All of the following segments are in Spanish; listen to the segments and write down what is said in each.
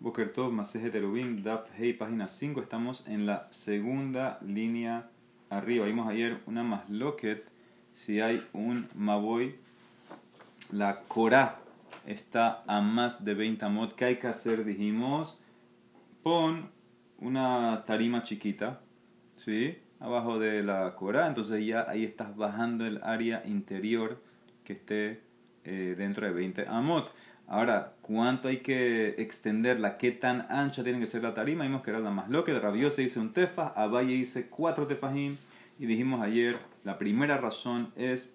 Boker Tov, Maseje Terubim, Daf Hey, página 5. Estamos en la segunda línea arriba. Vimos ayer una más loquet. Si hay un Maboy, la Korah está a más de 20 amot. ¿Qué hay que hacer? Dijimos, pon una tarima chiquita, ¿sí? Abajo de la Korah. Entonces ya ahí estás bajando el área interior que esté eh, dentro de 20 amot. Ahora, ¿cuánto hay que extenderla? ¿Qué tan ancha tiene que ser la tarima? Vimos que era la más loca. De se dice un tefa, Abaye dice cuatro tefajim. Y dijimos ayer, la primera razón es,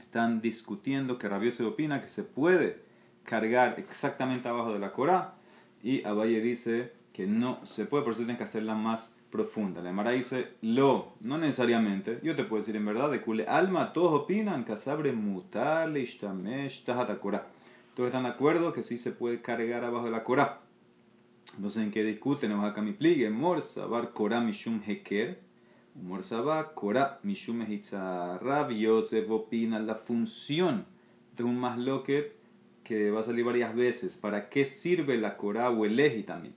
están discutiendo que se opina que se puede cargar exactamente abajo de la Corá. Y Abaye dice que no se puede, por eso tienen que hacerla más profunda. La Emara dice, lo, no necesariamente. Yo te puedo decir en verdad, de cule alma, todos opinan, casabre mutale, ishtamesh, Korah todos están de acuerdo que sí se puede cargar abajo de la Corá. Entonces, ¿en qué discuten? Pligue. Morsabar Korah Mishum Heker. Morsabar Korah Mishum Rab Yosef opina la función de un masloquet que va a salir varias veces. ¿Para qué sirve la Korah o el Eji también?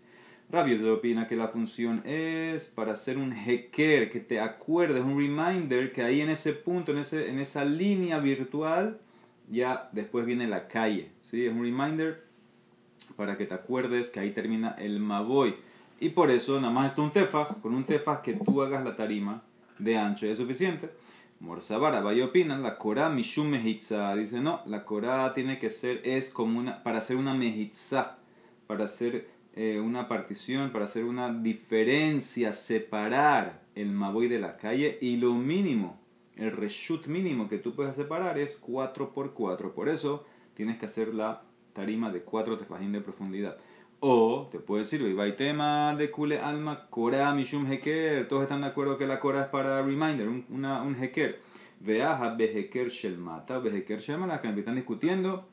Rab Yosef opina que la función es para hacer un Heker, que te acuerdes, un reminder que ahí en ese punto, en, ese, en esa línea virtual, ya después viene la calle. ¿Sí? Es un reminder para que te acuerdes que ahí termina el Maboy. Y por eso nada más está un tefaj, con un tefaj que tú hagas la tarima de ancho es suficiente. Morzabara, vaya opinan, la Korah Mishum Mejitza. Dice, no, la Korah tiene que ser, es como una, para hacer una Mejitza, para hacer eh, una partición, para hacer una diferencia, separar el Maboy de la calle y lo mínimo el reshut mínimo que tú puedes separar es 4 por 4. Por eso tienes que hacer la tarima de 4 tefajín de profundidad. O te puede decir, y tema de kule alma, kora mishum heker. Todos están de acuerdo que la kora es para reminder, un, una, un heker. Veaja beheker shelmata, beheker shelmata, que están discutiendo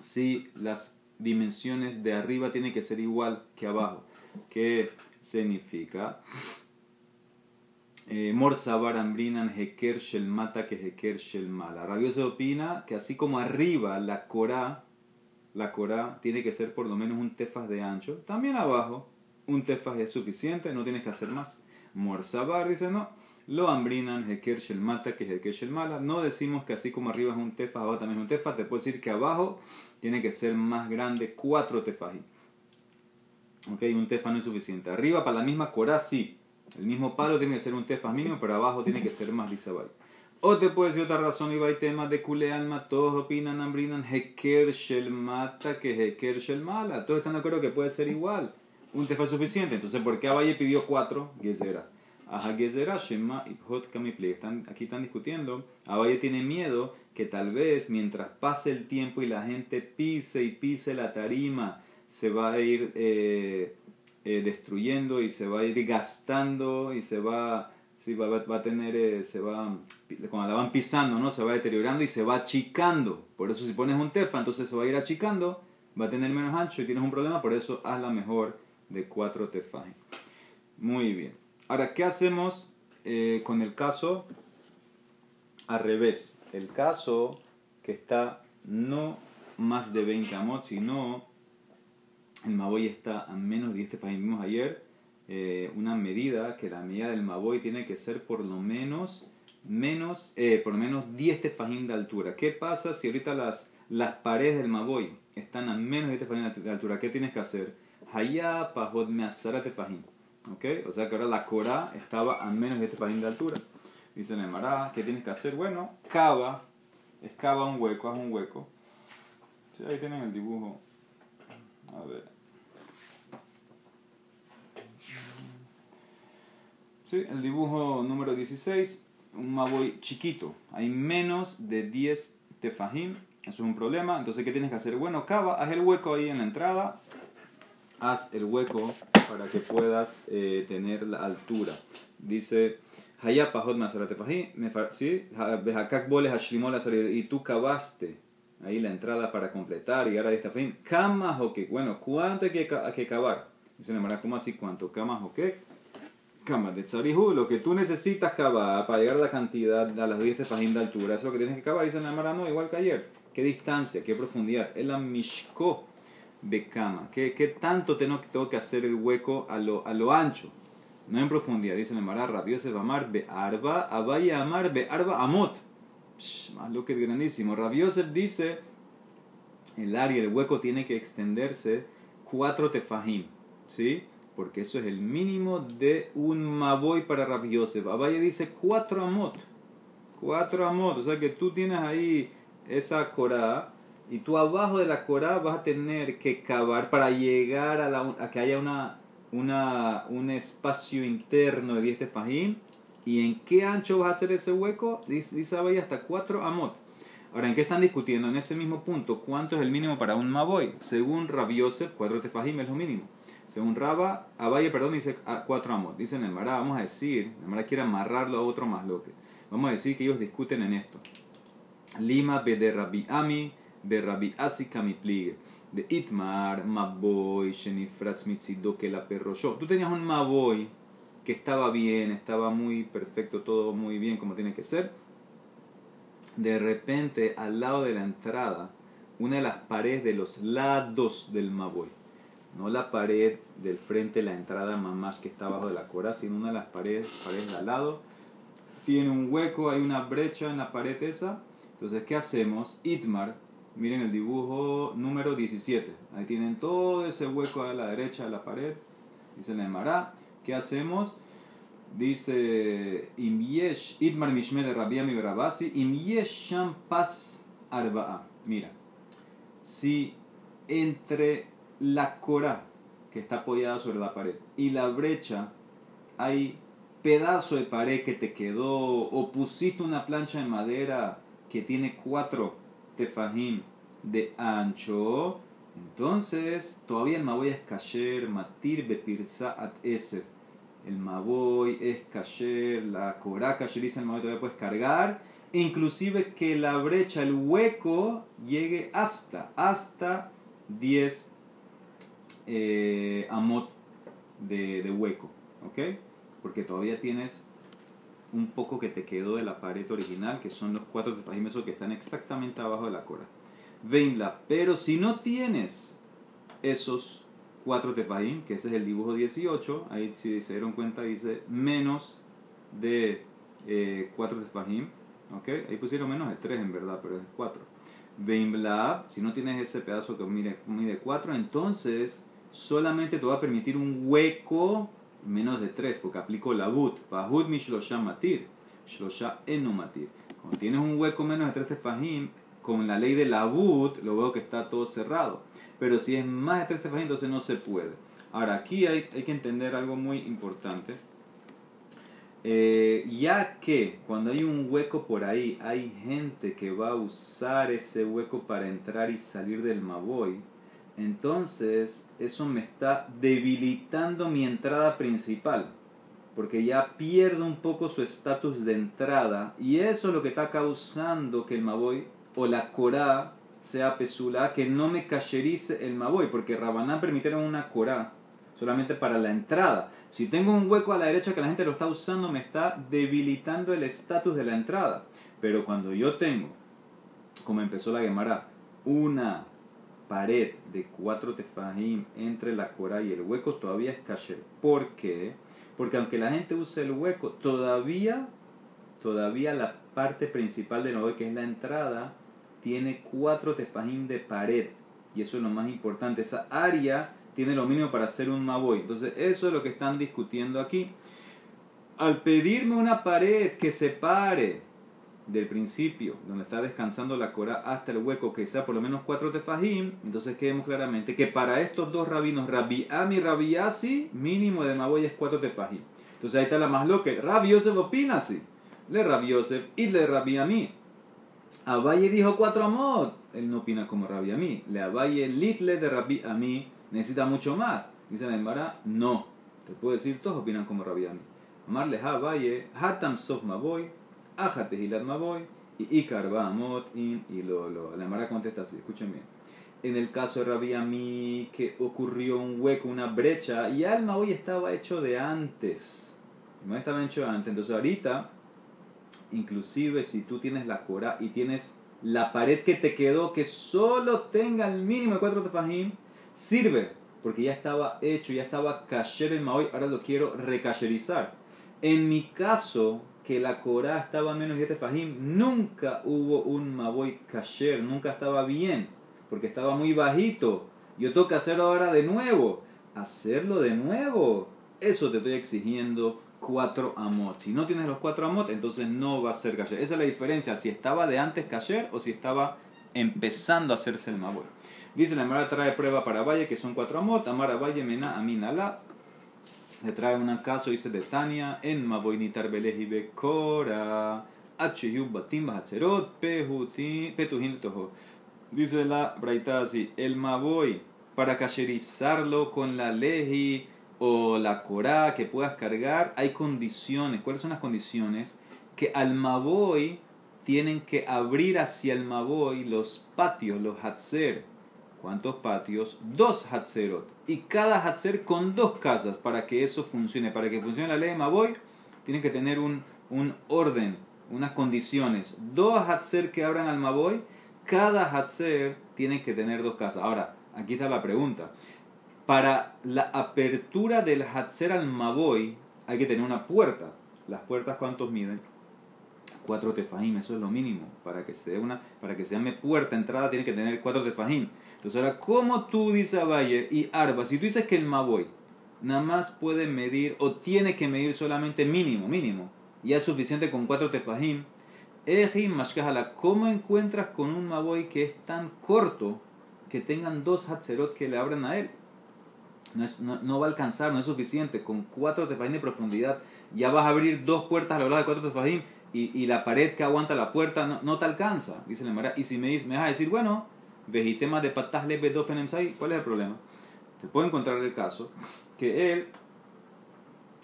si las dimensiones de arriba tienen que ser igual que abajo. ¿Qué significa? Eh, Morsabar Ambrinan Heker Shel Mata que Heker Shel Mala. se opina que así como arriba la Corá, la Corá tiene que ser por lo menos un tefas de ancho, también abajo un tefas es suficiente, no tienes que hacer más. Morsabar dice no, lo Ambrinan Heker Shel Mata que Heker Shel Mala. No decimos que así como arriba es un tefas, abajo también es un tefas, te puedo decir que abajo tiene que ser más grande, cuatro tefas. Ok, un tefas no es suficiente. Arriba para la misma Corá sí el mismo palo tiene que ser un tefas mínimo, pero abajo tiene que ser más lisabal. O te puede decir otra razón, y hay temas de kule alma, todos opinan, ambrinan, heker shel mata que heker shel mala. Todos están de acuerdo que puede ser igual. Un tefas suficiente. Entonces, ¿por qué Abaye pidió cuatro? Gezera. Aja gezera, shema, ibhot kamipli. Aquí están discutiendo. Abaye tiene miedo que tal vez mientras pase el tiempo y la gente pise y pise la tarima, se va a ir... Eh, eh, destruyendo y se va a ir gastando y se va, sí, va, va, a tener, eh, se va, cuando la van pisando, ¿no? Se va deteriorando y se va achicando. Por eso si pones un tefa, entonces se va a ir achicando, va a tener menos ancho y tienes un problema, por eso haz la mejor de cuatro tefas. Muy bien. Ahora, ¿qué hacemos eh, con el caso al revés? El caso que está no más de 20 amot, sino el Maboy está a menos de 10 tefajim. Vimos ayer eh, una medida que la medida del Maboy tiene que ser por lo menos menos eh, por lo menos 10 tefajim de altura. ¿Qué pasa si ahorita las, las paredes del Maboy están a menos de 10 tefajim de altura? ¿Qué tienes que hacer? Hayá pajot measara tefajim. ¿Ok? O sea que ahora la Corá estaba a menos de 10 tefajim de altura. Dice Nemara, ¿qué tienes que hacer? Bueno, cava, excava un hueco, haz un hueco. Sí, ahí tienen el dibujo. A ver. El dibujo número 16, un maboy chiquito. Hay menos de 10 tefajim. Eso es un problema. Entonces, ¿qué tienes que hacer? Bueno, cava, haz el hueco ahí en la entrada. Haz el hueco para que puedas eh, tener la altura. Dice. ¿Sí? Y tú cavaste ahí la entrada para completar y ahora está fin. Camas o qué. Bueno, ¿cuánto hay que, hay que cavar? Dice, ¿cómo así? ¿Cuánto? ¿Camas o qué? Camas de Tzarihu, lo que tú necesitas cavar para llegar a la cantidad, a las 10 páginas de altura, eso es lo que tienes que cavar. Dice Namara, no, igual que ayer. ¿Qué distancia? ¿Qué profundidad? Es la Mishko. becama. ¿Qué, ¿Qué tanto tengo, tengo que hacer el hueco a lo, a lo ancho? No en profundidad. Dice el Mará, Rabiosef Amar Be'arba, Abaya Amar Be'arba Amot. Más lo que es grandísimo. Rabiosef dice, el área, el hueco tiene que extenderse cuatro tefajim. ¿Sí? Porque eso es el mínimo de un maboy para Rabiosef. Abaya dice cuatro amot. Cuatro amot. O sea que tú tienes ahí esa corada y tú abajo de la corada vas a tener que cavar para llegar a, la, a que haya una, un espacio interno de 10 tefajim. ¿Y en qué ancho vas a hacer ese hueco? Dice, dice Abaya hasta 4 amot. Ahora, ¿en qué están discutiendo? En ese mismo punto, ¿cuánto es el mínimo para un maboy? Según Yosef, 4 tefajim es lo mínimo. Según Raba, Abaye, perdón, dice 4 amot. Dice en Mará, vamos a decir, el Mará quiere amarrarlo a otro más lo que. Vamos a decir que ellos discuten en esto. Lima be de Rabbi Ami, be Rabbi Asi pligue. De Itmar, Maboy, Shenifratz Mitzido, que la perro yo. Tú tenías un Maboy que estaba bien, estaba muy perfecto, todo muy bien como tiene que ser. De repente, al lado de la entrada, una de las paredes de los lados del Maboy, no la pared del frente la entrada mamás que está abajo de la cora, sino una de las paredes, paredes de al lado, tiene un hueco, hay una brecha en la pared esa. Entonces, ¿qué hacemos? Itmar, miren el dibujo número 17. Ahí tienen todo ese hueco a la derecha de la pared. Dice la Emara. ¿Qué hacemos? Dice Imyesh, Itmar Mishme de Rabiami Barabasi, Imyesh Arba'a. Mira, si entre la cora que está apoyada sobre la pared y la brecha hay pedazo de pared que te quedó o pusiste una plancha de madera que tiene cuatro tefajim de ancho, entonces todavía el maboy es kasher, matir bepirsa at eser. El maboy es kasher, la cora kasher el maboy todavía puedes cargar, inclusive que la brecha, el hueco llegue hasta, hasta 10 eh, amot de, de hueco, ¿ok? Porque todavía tienes un poco que te quedó de la pared original, que son los cuatro tefajim que están exactamente abajo de la cora. Venla, pero si no tienes esos cuatro tefajim, que ese es el dibujo 18, ahí si se dieron cuenta dice menos de eh, cuatro tefajim, ¿ok? Ahí pusieron menos de tres en verdad, pero es cuatro. Venla, si no tienes ese pedazo que mide, mide 4, entonces solamente te va a permitir un hueco menos de 3, porque aplico la but. Pahud mi shlosha matir. Shlosha enu matir. Cuando tienes un hueco menos de 3 tefajim, con la ley de la but, lo veo que está todo cerrado. Pero si es más de 3 tefajim, entonces no se puede. Ahora, aquí hay, hay que entender algo muy importante. Eh, ya que cuando hay un hueco por ahí, hay gente que va a usar ese hueco para entrar y salir del Maboy entonces eso me está debilitando mi entrada principal, porque ya pierdo un poco su estatus de entrada y eso es lo que está causando que el Maboy o la Corá sea pesula, que no me cacherice el Maboy, porque Rabanán permitieron una Corá solamente para la entrada. Si tengo un hueco a la derecha que la gente lo está usando, me está debilitando el estatus de la entrada. Pero cuando yo tengo, como empezó la Gemara, una pared de cuatro tefajim entre la cora y el hueco todavía es kasher. ¿Por qué? Porque aunque la gente use el hueco, todavía, todavía la parte principal del nuevo que es la entrada, tiene cuatro tefajim de pared. Y eso es lo más importante. Esa área tiene lo mínimo para hacer un maboy. Entonces, eso es lo que están discutiendo aquí. Al pedirme una pared que separe del principio, donde está descansando la cora, hasta el hueco, que sea por lo menos cuatro tefajim, entonces quedemos claramente que para estos dos rabinos, Rabbi Ami y Rabbi Asi, mínimo de Maboy es cuatro tefajim. Entonces ahí está la más loca. Rabbi Yosef opina así. Le Rabbi Yosef y le Rabbi Ami. Abaye dijo cuatro amot. Él no opina como Rabbi Ami. Le Abaye litle de Rabbi Ami necesita mucho más. Dice la Embara, no. Te puedo decir, todos opinan como Rabbi Ami. Amarle Abaye, Hatam Sof Maboy, Ajate Hilat Maboy y Ikar Baamot In y lo, lo. La Mara contesta así, escuchen bien. En el caso de Rabbi Ami, que ocurrió un hueco, una brecha, y el Maboy estaba hecho de antes. No estaba hecho de antes. Entonces, ahorita, inclusive si tú tienes la cora y tienes la pared que te quedó que solo tenga el mínimo de cuatro tefajim, Sirve, porque ya estaba hecho, ya estaba kasher el maoy, ahora lo quiero recasherizar. En mi caso, que la Corá estaba menos de fajim, nunca hubo un maboy kasher, nunca estaba bien, porque estaba muy bajito. Yo tengo que hacerlo ahora de nuevo. Hacerlo de nuevo. Eso te estoy exigiendo cuatro amot. Si no tienes los cuatro amot, entonces no va a ser kasher. Esa es la diferencia, si estaba de antes kasher o si estaba empezando a hacerse el maboy. Dice la Mara trae prueba para Valle, que son cuatro amot. Amara Valle, Mena, Aminala. Le trae un caso, dice de Tania, en Maboy Nitar Beleji Bekora, H Batim Bahatzerot, Petuhin Toho. Dice la Braita así, el Maboy, para cacherizarlo con la Leji o la Korah que puedas cargar, hay condiciones. ¿Cuáles son las condiciones? Que al Maboy tienen que abrir hacia el Maboy los patios, los Hatzer. ¿Cuántos patios? Dos Hatzerot. Y cada Hatzer con dos casas para que eso funcione. Para que funcione la ley de Maboy, tienen que tener un, un orden, unas condiciones. Dos Hatzer que abran al Maboy, cada Hatzer tiene que tener dos casas. Ahora, aquí está la pregunta. Para la apertura del Hatzer al Maboy, hay que tener una puerta. ¿Las puertas cuántos miden? Cuatro tefajim, eso es lo mínimo. Para que sea una, para que sea mi puerta entrada tiene que tener cuatro tefajim. Entonces ahora, ¿cómo tú dices a Bayer y Arba? Si tú dices que el Maboy nada más puede medir o tiene que medir solamente mínimo, mínimo, ya es suficiente con cuatro tefajim, ¿cómo encuentras con un Maboy que es tan corto que tengan dos Hatzerot que le abran a él? No, no, va a alcanzar, no es suficiente. Con cuatro tefajim de profundidad ya vas a abrir dos puertas a la hora de cuatro tefajim y, la pared que aguanta la puerta no, no te alcanza, dice la Mara. Y si me, me vas a decir, bueno, Vejitema de Patasle Bedofenemsai, ¿cuál es el problema? Te puedo encontrar el caso que él,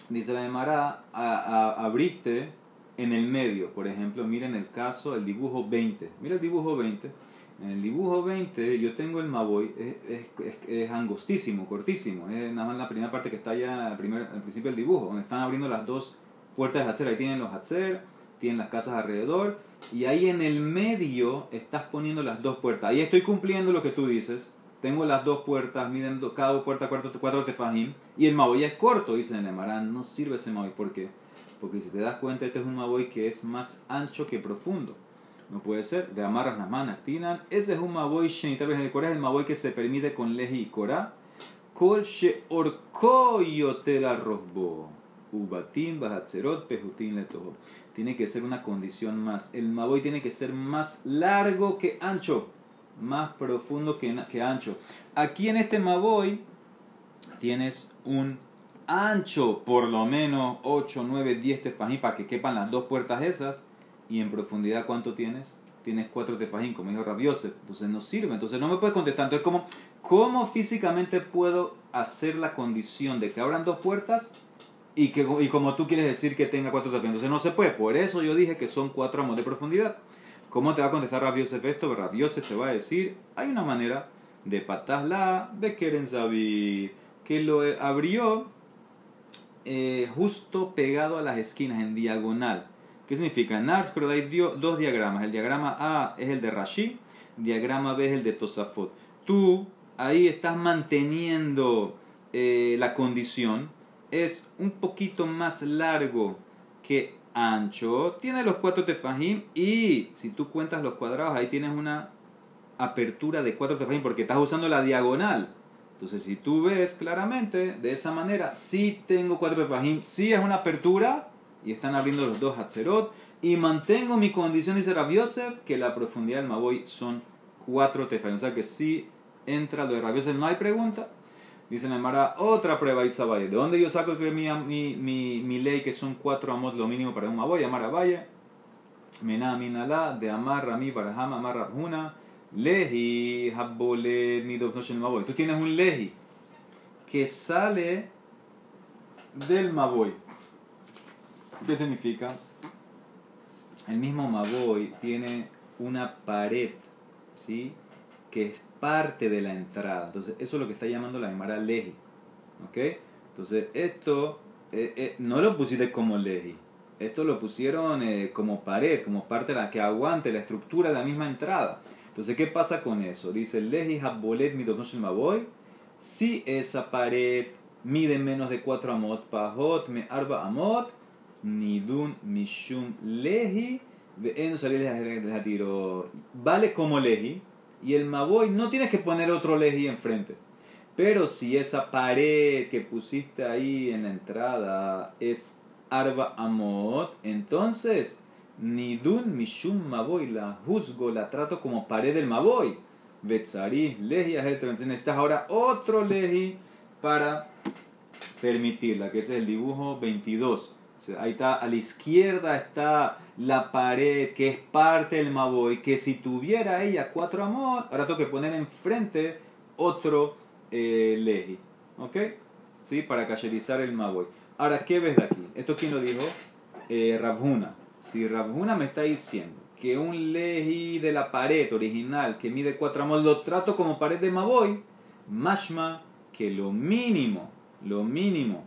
dice la Emara, abriste en el medio. Por ejemplo, miren el caso, el dibujo 20. Mira el dibujo 20. En el dibujo 20 yo tengo el Maboy, es, es, es, angostísimo, cortísimo. Es nada más la primera parte que está ya al, primer, al principio del dibujo, donde están abriendo las dos puertas de Hatzer. Ahí tienen los Hatzer, tienen las casas alrededor y ahí en el medio estás poniendo las dos puertas. Ahí estoy cumpliendo lo que tú dices. Tengo las dos puertas, midiendo cada puerta cuatro, cuatro tefajim. Y el maboy es corto, dice el. No sirve ese maboy. ¿Por qué? Porque si te das cuenta, este es un maboy que es más ancho que profundo. No puede ser. De amarras las manos, tinan. Ese es un maboy shenitar en el Corá. Es el maboy que se permite con leji y Corá. Kol she la rosbo. Ubatim bahatzerot pejutin letoho tiene que ser una condición más. El Maboy tiene que ser más largo que ancho, más profundo que, que ancho. Aquí en este Maboy tienes un ancho por lo menos 8, 9, 10 tefajín para que quepan las dos puertas esas. Y en profundidad, ¿cuánto tienes? Tienes 4 tefajín, como dijo Rabiose. Entonces no sirve. Entonces no me puedes contestar. Entonces, ¿cómo, ¿cómo físicamente puedo hacer la condición de que abran dos puertas? Y, que, y como tú quieres decir que tenga cuatro tefajim. Entonces no se puede. Por eso yo dije que son cuatro amos de profundidad. ¿Cómo te va a contestar Rabiosef esto? Rabiosef te va a decir, hay una manera de patasla Bekeren Zabir, que lo abrió eh, justo pegado a las esquinas, en diagonal. ¿Qué significa? En Arskro hay dos diagramas. El diagrama A es el de Rashi, diagrama B es el de Tosafot. Tú ahí estás manteniendo eh, la condición es un poquito más largo que ancho, tiene los cuatro tefajim y si tú cuentas los cuadrados ahí tienes una apertura de cuatro tefajim porque estás usando la diagonal. Entonces si tú ves claramente de esa manera, sí tengo cuatro tefajim, sí es una apertura y están abriendo los dos hatzerot y mantengo mi condición, dice Rav Yosef, que la profundidad del Maboy son cuatro tefajim. O sea que si entra lo de Rav no hay pregunta. Dice otra prueba Isabaye. ¿De dónde yo saco que mi, mi, mi, mi ley, que son cuatro amos lo mínimo para un maboy? Amar Valle. Mená minala, de amar rami barahama, amar rabhuna. Lehi, habbole, midov no maboy. Tú tienes un lehi que sale del maboy. ¿Qué significa? El mismo maboy tiene una pared, ¿sí? Que parte de la entrada. Entonces, eso es lo que está llamando la Gemara Leji. ¿Ok? Entonces, esto eh, eh, no lo pusiste como Leji. Esto lo pusieron eh, como pared, como parte de la que aguante la estructura de la misma entrada. Entonces, ¿qué pasa con eso? Dice Leji Habbolet Midonoshel Maboy. Si esa pared mide menos de 4 amot, pahot me arba amot, nidun mishum lehi, tiro. Vale como lehi, y el maboy no tienes que poner otro lehi enfrente. Pero si esa pared que pusiste ahí en la entrada es arba amot, entonces nidun mishum maboy la juzgo, la trato como pared del maboy. Betzari, lehi, necesitas ahora otro lehi para permitirla, que es el dibujo 22. Ahí está, a la izquierda está la pared que es parte del Maboy, que si tuviera ella cuatro amot, ahora tengo que poner enfrente otro eh, leji. ¿Ok? ¿Sí? Para cayerizar el Maboy. Ahora, ¿qué ves de aquí? ¿Esto quién lo dijo? Eh. Si Rabhuna me está diciendo que un leji de la pared original que mide cuatro amot lo trato como pared de Maboy, mashma que lo mínimo lo mínimo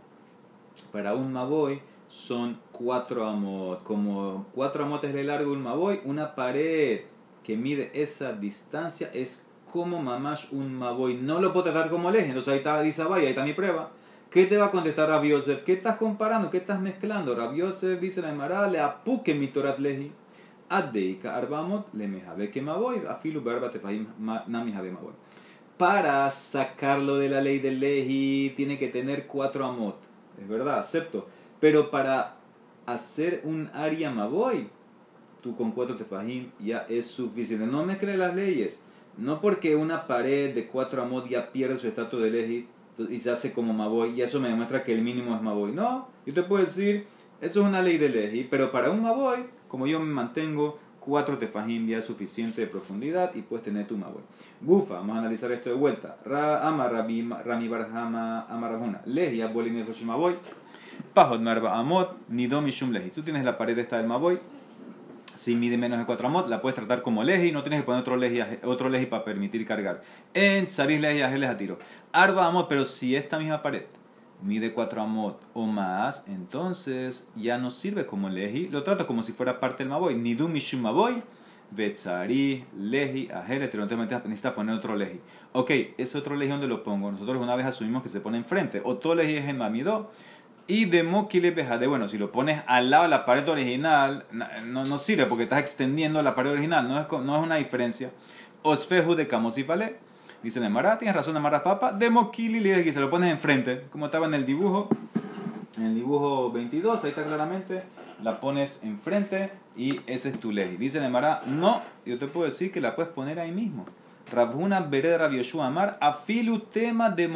para un maboy son cuatro amot. Como cuatro amotes de largo un maboy, una pared que mide esa distancia es como mamash un maboy. No lo puedo tratar como leje. Entonces ahí está, dice ahí está mi prueba. ¿Qué te va a contestar Rabbi Yosef? ¿Qué estás comparando? ¿Qué estás mezclando? Rabbi Yosef dice la Emara, le apuque mi torat leji. Adeika arbamot le mejabe que maboy. Afilu berba te nami maboy para sacarlo de la ley del leji tiene que tener cuatro amot. Es verdad, acepto. Pero para hacer un aria maboy, tú con cuatro tefajim ya es suficiente. No mezcle las leyes. No porque una pared de cuatro amot ya pierde su estatus de leji y se hace como maboy y eso me demuestra que el mínimo es maboy. No, yo te puedo decir, eso es una ley de leji, pero para un maboy, como yo me mantengo, cuatro tefajim ya es suficiente de profundidad y puedes tener tu maboy. Gufa, vamos a analizar esto de vuelta. Ra, ama Rami Barhama ama Rabuna. Lehi abolim maboy. Pajot marba amot ni mishum lehi. Tú tienes la pared esta del maboy. Si mide menos de 4 amot, la puedes tratar como leji, no tienes que poner otro leji, otro leji para permitir cargar. En tzaris leji a tiro. Arba amot, pero si esta misma pared mide 4 amot o más, entonces ya no sirve como leji, lo trato como si fuera parte del maboy. Nidu mishum maboy, betzari, leji, ajele, necesitas poner otro leji. Ok, ese otro leji, ¿dónde lo pongo? Nosotros una vez asumimos que se pone enfrente. Otro leji es en mamido. Y de moquile de bueno, si lo pones al lado de la pared original, no, no sirve porque estás extendiendo la pared original, no es, no es una diferencia. Osfeju de camosifale Dice la Mara, tienes razón, Mara Papa, de Mokili le se lo pones enfrente, como estaba en el dibujo, en el dibujo 22, ahí está claramente, la pones enfrente y ese es tu ley. Dice la Mara, no, yo te puedo decir que la puedes poner ahí mismo. Rabhuna Bered Rabbi Yoshua Amar, afilu tema de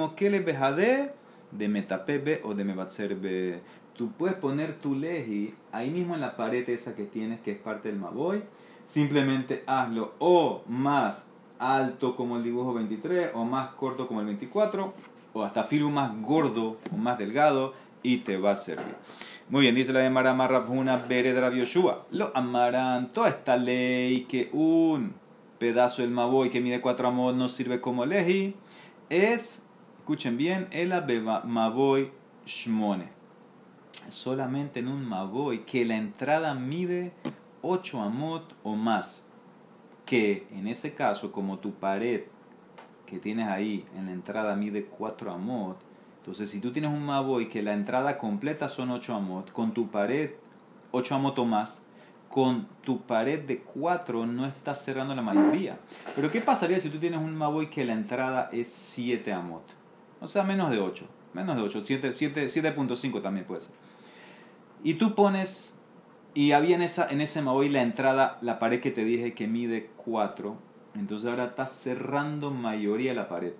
Behade, de Metapebe o de Mebatzerbe. Tú puedes poner tu leji ahí mismo en la pared esa que tienes, que es parte del Maboy. Simplemente hazlo o más alto como el dibujo 23 o más corto como el 24 o hasta filo más gordo o más delgado y te va a servir. Muy bien, dice la de Marama Beredra Yoshua. Lo amarán toda esta ley que un pedazo del Maboy que mide 4 amos no sirve como leji es, escuchen bien, el Maboy Shmone. Solamente en un Maboy que la entrada mide 8 amot o más que en ese caso, como tu pared que tienes ahí en la entrada mide 4 amot, entonces si tú tienes un Maboy que la entrada completa son 8 amot, con tu pared 8 amot o más, con tu pared de 4 no estás cerrando la mayoría. Pero ¿qué pasaría si tú tienes un Maboy que la entrada es 7 amot? O sea, menos de 8. Menos de 8. 7.5 también puede ser. Y tú pones y había en, esa, en ese Maboy la entrada, la pared que te dije que mide 4. Entonces ahora está cerrando mayoría la pared.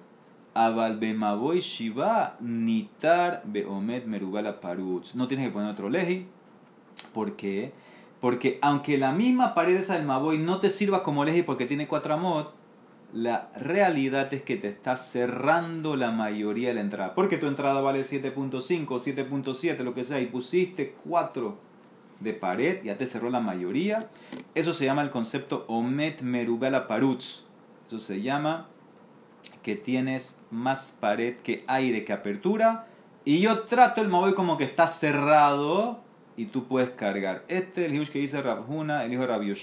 Abal Maboy Shiva Nitar Beomet Merubala Parutz. No tienes que poner otro leji. ¿Por qué? Porque aunque la misma pared esa del Maboy no te sirva como leji porque tiene 4 amot, la realidad es que te está cerrando la mayoría de la entrada. Porque tu entrada vale 7.5, 7.7, lo que sea, y pusiste 4 de pared, ya te cerró la mayoría. Eso se llama el concepto Omet Merubela Parutz. Eso se llama que tienes más pared que aire que apertura. Y yo trato el Maboy como que está cerrado y tú puedes cargar. Este es el hijo que dice Rabhuna, el hijo de Rabbi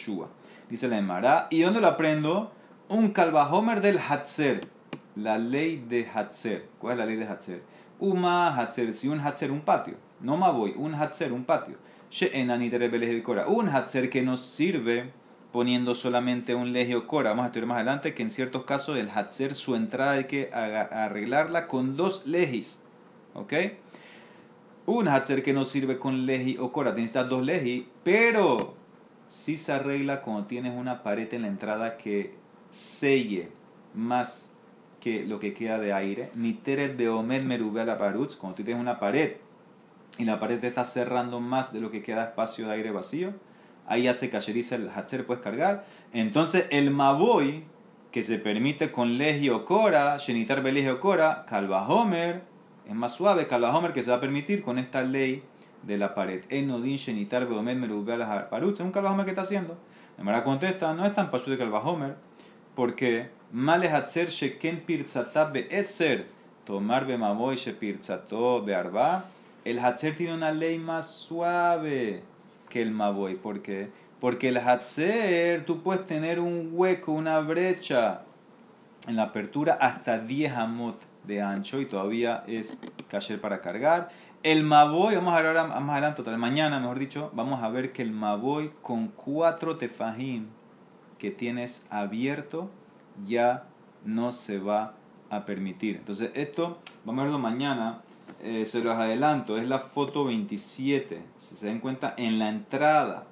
Dice la Emara. ¿Y dónde lo aprendo? Un calvajomer del Hatzer. la ley de Hatzer. ¿Cuál es la ley de Hatzer? Uma Hatzer, si un Hatzer, un patio. No me voy, un Hatzer, un patio. Un Hatzer que nos sirve poniendo solamente un legio cora. Vamos a estudiar más adelante que en ciertos casos el Hatzer, su entrada hay que arreglarla con dos legis. ¿Ok? Un Hatzer que nos sirve con legi o cora. Tienes dos legis, pero si se arregla cuando tienes una pared en la entrada que selle más que lo que queda de aire. Ni teret beomed merube la parutz, cuando tú tienes una pared y la pared te está cerrando más de lo que queda espacio de aire vacío, ahí ya se cayeriza el hatcher, puedes cargar. Entonces el maboy, que se permite con legio cora, genitar belegio cora, calvahomer, es más suave, calvahomer que se va a permitir con esta ley de la pared. Enodin genitar beomed merube la parutz, es un calvahomer que está haciendo. Emara contesta, no es tan pasu de calvahomer, porque Male Hatzer Sheken Pirtzata Be'eser, tomar Bemaboy Shepirtzato Be'arba, el Hatzer tiene una ley más suave que el Maboy. ¿Por qué? Porque el Hatzer, tú puedes tener un hueco, una brecha en la apertura hasta 10 amot de ancho y todavía es cayer para cargar. El Maboy, vamos a ver ahora más adelante, mañana mejor dicho, vamos a ver que el Maboy con cuatro tefajim que tienes abierto ya no se va a permitir. Entonces esto, vamos a verlo mañana, eh, se los adelanto, es la foto 27. Si se dan cuenta, en la entrada,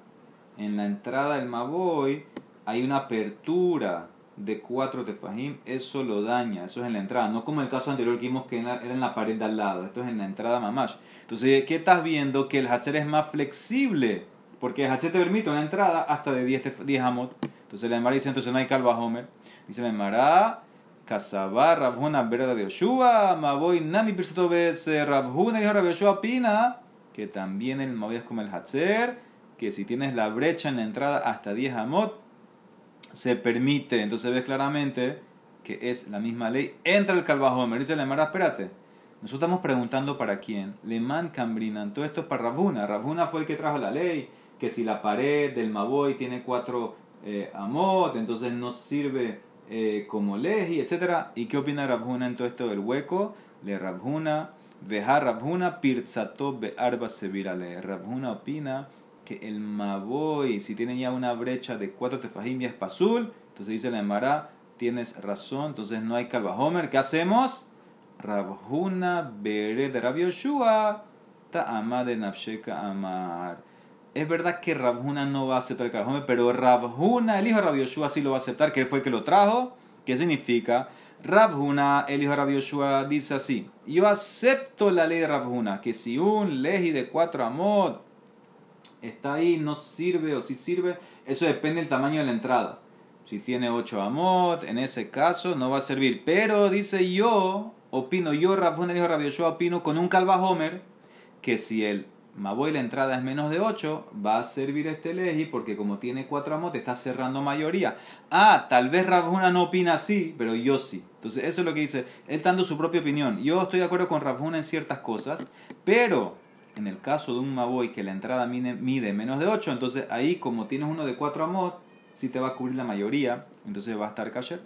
en la entrada del Maboy hay una apertura de cuatro tefajim, eso lo daña, eso es en la entrada, no como el caso anterior que vimos que era en la pared de al lado, esto es en la entrada mamash. Entonces, ¿qué estás viendo? Que el hacher es más flexible, porque el hacher te permite una entrada hasta de 10, 10 amot. Entonces la Emara dice, entonces no hay calva Homer. Dice la Emara, Casabá, Rabhuna, Vereda de Yoshua, Maboy, Nami, Pirsato, Rabhuna, dijo Rabbi Yoshua, Pina, que también el Maboy es como el Hatzer, que si tienes la brecha en la entrada hasta 10 amot, se permite. Entonces ves claramente que es la misma ley. Entra el Homer. Dice la Emara, espérate. Nosotros estamos preguntando para quién. Man Cambrinan. Todo esto es para Rabhuna. Rabhuna fue el que trajo la ley. Que si la pared del Maboy tiene cuatro eh, amot, entonces no sirve eh, como leji, etc. ¿Y qué opina Rabhuna en todo esto del hueco? Le Rabhuna, veja Rabhuna, pirzato be'arba sevirale. Rabhuna opina que el maboy, si tiene ya una brecha de cuatro tefajim y es pasul, entonces dice la Emara, tienes razón, entonces no hay calvajomer. ¿Qué hacemos? Rabhuna bere de Rabioshua, ta'ama de nafsheka amar es verdad que Rabhuna no va a aceptar el Kalahome, pero Rabhuna, el hijo de Rabbi Yoshua, sí lo va a aceptar, que fue el que lo trajo. ¿Qué significa? Rabhuna, el hijo de Rabbi Yoshua, dice así: Yo acepto la ley de Rabhuna, que si un leji de cuatro amot está ahí, no sirve o si sirve, eso depende del tamaño de la entrada. Si tiene ocho amot, en ese caso no va a servir. Pero dice yo, opino yo, Rabhuna, el hijo de Rabbi Yoshua, opino con un Homer, que si el Maboy la entrada es menos de 8, va a servir este leji porque como tiene 4 amos te está cerrando mayoría. Ah, tal vez Rabhuna no opina así, pero yo sí. Entonces eso es lo que dice, él dando su propia opinión. Yo estoy de acuerdo con Rabhuna en ciertas cosas, pero en el caso de un Maboy que la entrada mide, menos de 8, entonces ahí como tienes uno de 4 amos, sí te va a cubrir la mayoría, entonces va a estar kasher.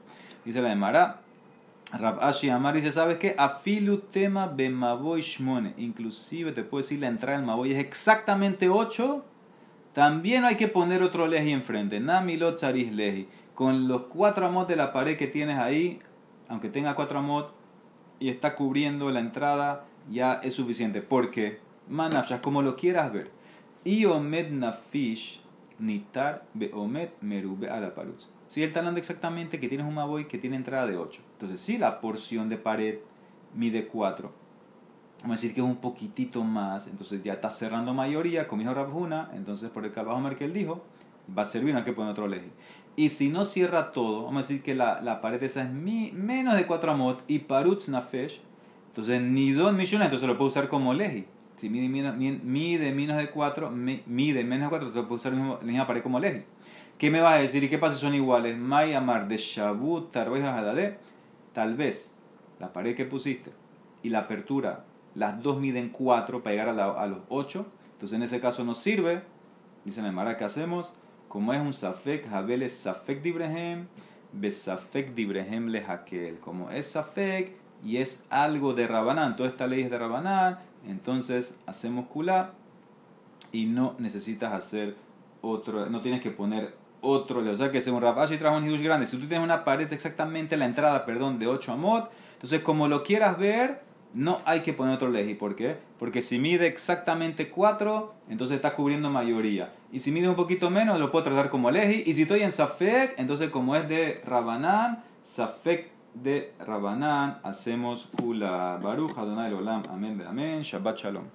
Dice la de Mará, Rab Ashi Amar dice, ¿sabes qué? Afilu tema bemaboy shmone. Inclusive te puedo decir, la entrada del maboy es exactamente 8. También hay que poner otro leji enfrente. Namilo charis leji. Con los cuatro amot de la pared que tienes ahí, aunque tenga cuatro amot y está cubriendo la entrada, ya es suficiente. Porque, manafshas, como lo quieras ver. Iomed nafish nitar beomed merube a la. Si él está hablando exactamente que tienes un Maboy que tiene entrada de 8. Entonces, si la porción de pared mide 4, vamos a decir que es un poquitito más, entonces ya está cerrando mayoría, como dijo Rabjuna, entonces por el Calvajomer que él dijo, va a servir, no hay que poner otro leje. Y si no cierra todo, vamos a decir que la, la pared esa es menos de 4 amot y parutz nafesh, entonces ni don millones, entonces lo puedo usar como leji. Si mide, mide, menos de 4, mide menos de 4, entonces puedo usar la misma pared como leji. ¿Qué me vas a decir? ¿Y qué pasa si son iguales? Mayamar de Shabut, Tarbeja, Tal vez la pared que pusiste y la apertura, las dos miden 4 para llegar a, los 8. Entonces en ese caso nos sirve. Dice la Mara, ¿qué hacemos? Como es un Safek, Jabel Safek Dibrehem, besafek dibrehem lehakel. Como es safek y es algo de Rabanán, toda esta ley es de Rabanán, entonces hacemos kula y no necesitas hacer otro, no tienes que poner otro, o sea que según Rabashi trajo un hidush grande, si tú tienes una pared exactamente la entrada, perdón, de 8 amot, entonces como lo quieras ver, no hay que poner otro leji. ¿Por qué? Porque si mide exactamente 4, entonces está cubriendo mayoría. Y si mide un poquito menos, lo puedo tratar como leji. Y si estoy en Safek, entonces como es de Rabanán, Safek de Rabanán, hacemos Kula Baruch Adonai Olam. Amén, amén. Shabbat Shalom.